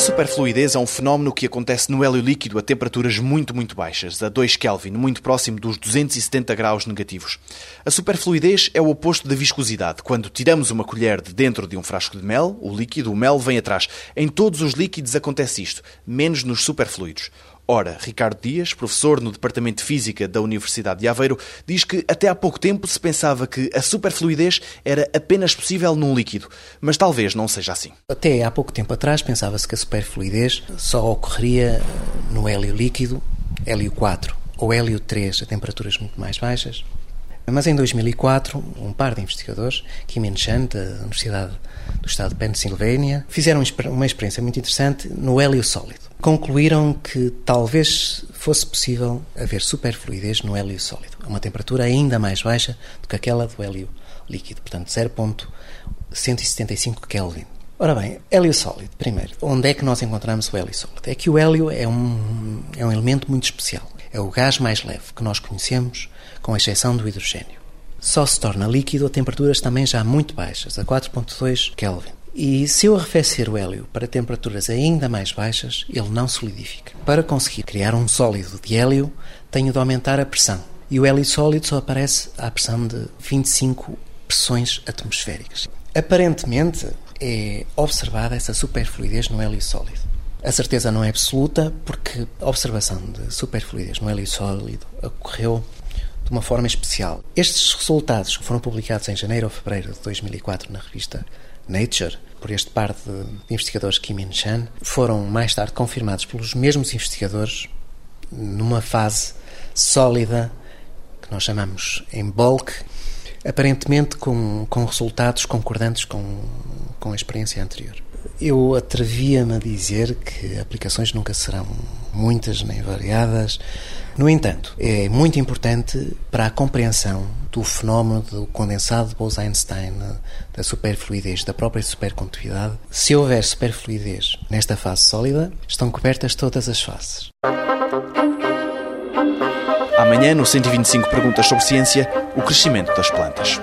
superfluidez é um fenómeno que acontece no hélio líquido a temperaturas muito, muito baixas, a 2 Kelvin, muito próximo dos 270 graus negativos. A superfluidez é o oposto da viscosidade. Quando tiramos uma colher de dentro de um frasco de mel, o líquido, o mel, vem atrás. Em todos os líquidos acontece isto, menos nos superfluidos. Ora, Ricardo Dias, professor no Departamento de Física da Universidade de Aveiro, diz que até há pouco tempo se pensava que a superfluidez era apenas possível num líquido, mas talvez não seja assim. Até há pouco tempo atrás pensava-se que a superfluidez só ocorreria no hélio líquido, hélio 4 ou hélio 3 a temperaturas muito mais baixas. Mas em 2004, um par de investigadores, Kim Chan, da Universidade do Estado de Pennsylvania, fizeram uma experiência muito interessante no hélio sólido concluíram que talvez fosse possível haver superfluidez no hélio sólido, a uma temperatura ainda mais baixa do que aquela do hélio líquido, portanto 0.175 Kelvin. Ora bem, hélio sólido, primeiro, onde é que nós encontramos o hélio sólido? É que o hélio é um, é um elemento muito especial. É o gás mais leve que nós conhecemos, com exceção do hidrogênio. Só se torna líquido a temperaturas também já muito baixas, a 4.2 Kelvin. E se eu arrefecer o hélio para temperaturas ainda mais baixas, ele não solidifica. Para conseguir criar um sólido de hélio, tenho de aumentar a pressão. E o hélio sólido só aparece à pressão de 25 pressões atmosféricas. Aparentemente, é observada essa superfluidez no hélio sólido. A certeza não é absoluta, porque a observação de superfluidez no hélio sólido ocorreu de uma forma especial. Estes resultados foram publicados em janeiro ou fevereiro de 2004 na revista Nature, por este par de investigadores Kim In Chan, foram mais tarde confirmados pelos mesmos investigadores numa fase sólida que nós chamamos em bulk, aparentemente com, com resultados concordantes com, com a experiência anterior. Eu atrevia-me a dizer que aplicações nunca serão muitas nem variadas. No entanto, é muito importante para a compreensão do fenómeno do condensado de Bose-Einstein, da superfluidez, da própria supercondutividade. Se houver superfluidez nesta fase sólida, estão cobertas todas as fases. Amanhã, no 125 Perguntas sobre Ciência, o crescimento das plantas.